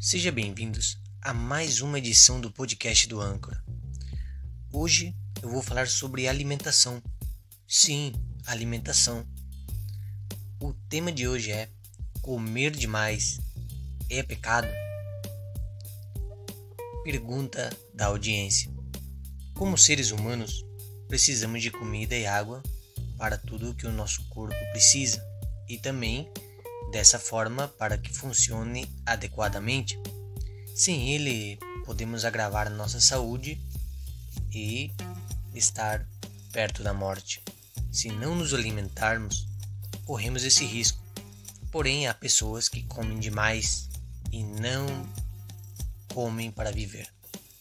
Sejam bem-vindos a mais uma edição do podcast do Âncora. Hoje eu vou falar sobre alimentação. Sim, alimentação. O tema de hoje é comer demais é pecado? Pergunta da audiência. Como seres humanos, precisamos de comida e água para tudo o que o nosso corpo precisa e também dessa forma para que funcione adequadamente. Sem ele, podemos agravar nossa saúde e estar perto da morte. Se não nos alimentarmos, corremos esse risco. Porém, há pessoas que comem demais e não comem para viver,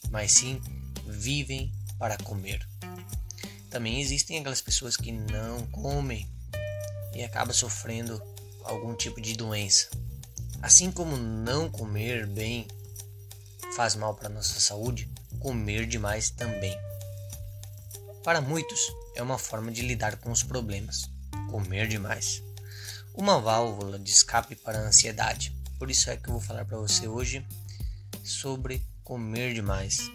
mas sim vivem para comer. Também existem aquelas pessoas que não comem e acabam sofrendo algum tipo de doença. Assim como não comer bem faz mal para nossa saúde, comer demais também. Para muitos, é uma forma de lidar com os problemas. Comer demais. Uma válvula de escape para a ansiedade. Por isso é que eu vou falar para você hoje sobre comer demais.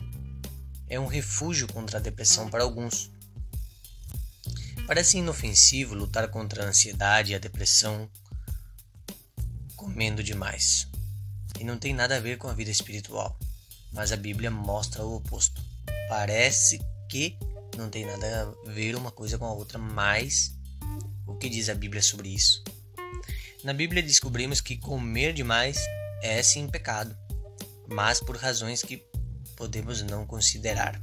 É um refúgio contra a depressão para alguns. Parece inofensivo lutar contra a ansiedade e a depressão comendo demais. E não tem nada a ver com a vida espiritual. Mas a Bíblia mostra o oposto. Parece que não tem nada a ver uma coisa com a outra, mas o que diz a Bíblia sobre isso? Na Bíblia descobrimos que comer demais é sim pecado, mas por razões que podemos não considerar.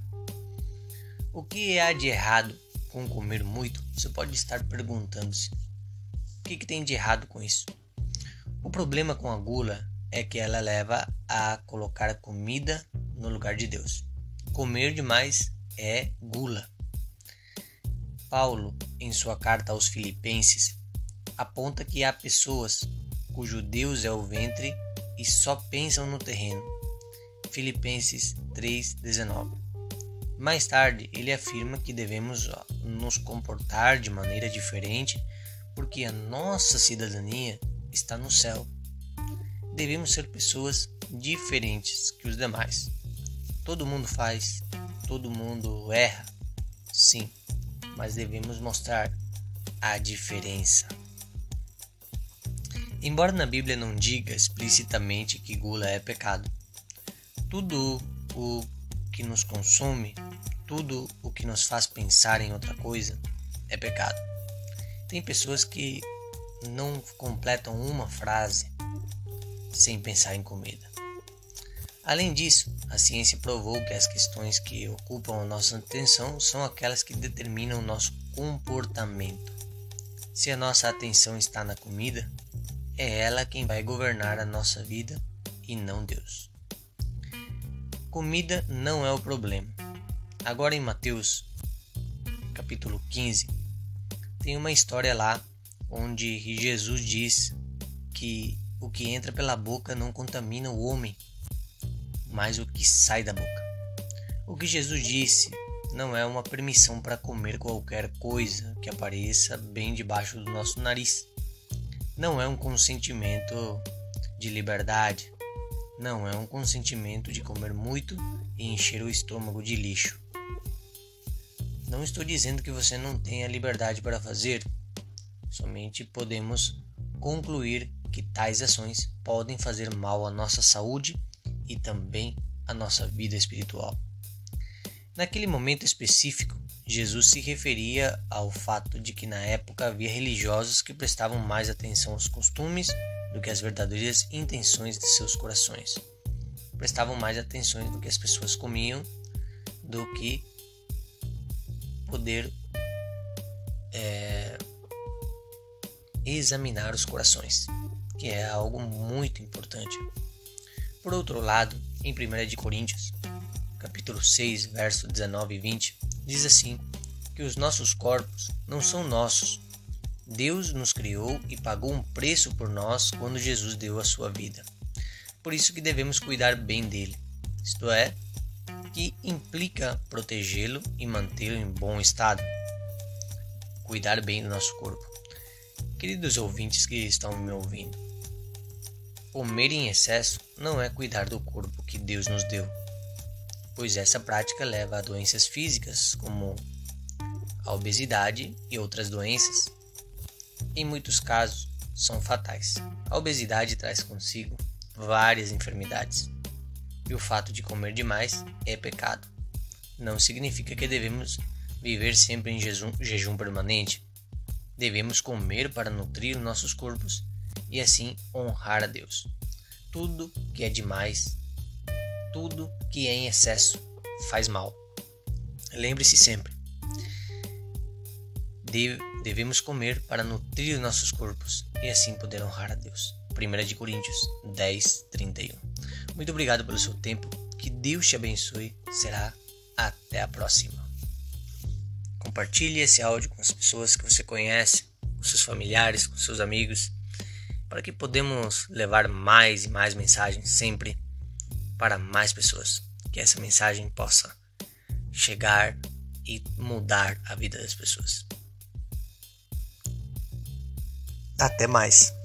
O que há de errado com comer muito? Você pode estar perguntando-se. O que, que tem de errado com isso? O problema com a gula é que ela leva a colocar comida no lugar de Deus. Comer demais é gula. Paulo, em sua carta aos Filipenses, aponta que há pessoas cujo Deus é o ventre e só pensam no terreno. Filipenses 3:19. Mais tarde, ele afirma que devemos nos comportar de maneira diferente porque a nossa cidadania está no céu. Devemos ser pessoas diferentes que os demais. Todo mundo faz, todo mundo erra, sim, mas devemos mostrar a diferença. Embora na Bíblia não diga explicitamente que gula é pecado, tudo o que nos consome, tudo o que nos faz pensar em outra coisa é pecado. Tem pessoas que não completam uma frase sem pensar em comida. Além disso, a ciência provou que as questões que ocupam a nossa atenção são aquelas que determinam o nosso comportamento. Se a nossa atenção está na comida, é ela quem vai governar a nossa vida e não Deus. Comida não é o problema. Agora em Mateus, capítulo 15, tem uma história lá onde Jesus diz que o que entra pela boca não contamina o homem, mas o que sai da boca. O que Jesus disse não é uma permissão para comer qualquer coisa que apareça bem debaixo do nosso nariz. Não é um consentimento de liberdade. Não é um consentimento de comer muito e encher o estômago de lixo. Não estou dizendo que você não tenha liberdade para fazer, Somente podemos concluir que tais ações podem fazer mal à nossa saúde e também à nossa vida espiritual. Naquele momento específico, Jesus se referia ao fato de que na época havia religiosos que prestavam mais atenção aos costumes do que às verdadeiras intenções de seus corações. Prestavam mais atenção do que as pessoas comiam do que poder é, examinar os corações, que é algo muito importante. Por outro lado, em 1 de Coríntios, capítulo 6, verso 19 e 20, diz assim: que os nossos corpos não são nossos. Deus nos criou e pagou um preço por nós quando Jesus deu a sua vida. Por isso que devemos cuidar bem dele. Isto é, que implica protegê-lo e mantê-lo em bom estado. Cuidar bem do nosso corpo. Queridos ouvintes que estão me ouvindo, Comer em excesso não é cuidar do corpo que Deus nos deu, pois essa prática leva a doenças físicas como a obesidade e outras doenças. Em muitos casos, são fatais. A obesidade traz consigo várias enfermidades, e o fato de comer demais é pecado. Não significa que devemos viver sempre em jejum, jejum permanente. Devemos comer para nutrir nossos corpos e assim honrar a Deus. Tudo que é demais, tudo que é em excesso faz mal. Lembre-se sempre: devemos comer para nutrir nossos corpos e assim poder honrar a Deus. 1 de Coríntios 10, 31. Muito obrigado pelo seu tempo. Que Deus te abençoe. Será até a próxima. Compartilhe esse áudio com as pessoas que você conhece, com seus familiares, com seus amigos para que podemos levar mais e mais mensagens sempre para mais pessoas. Que essa mensagem possa chegar e mudar a vida das pessoas. Até mais.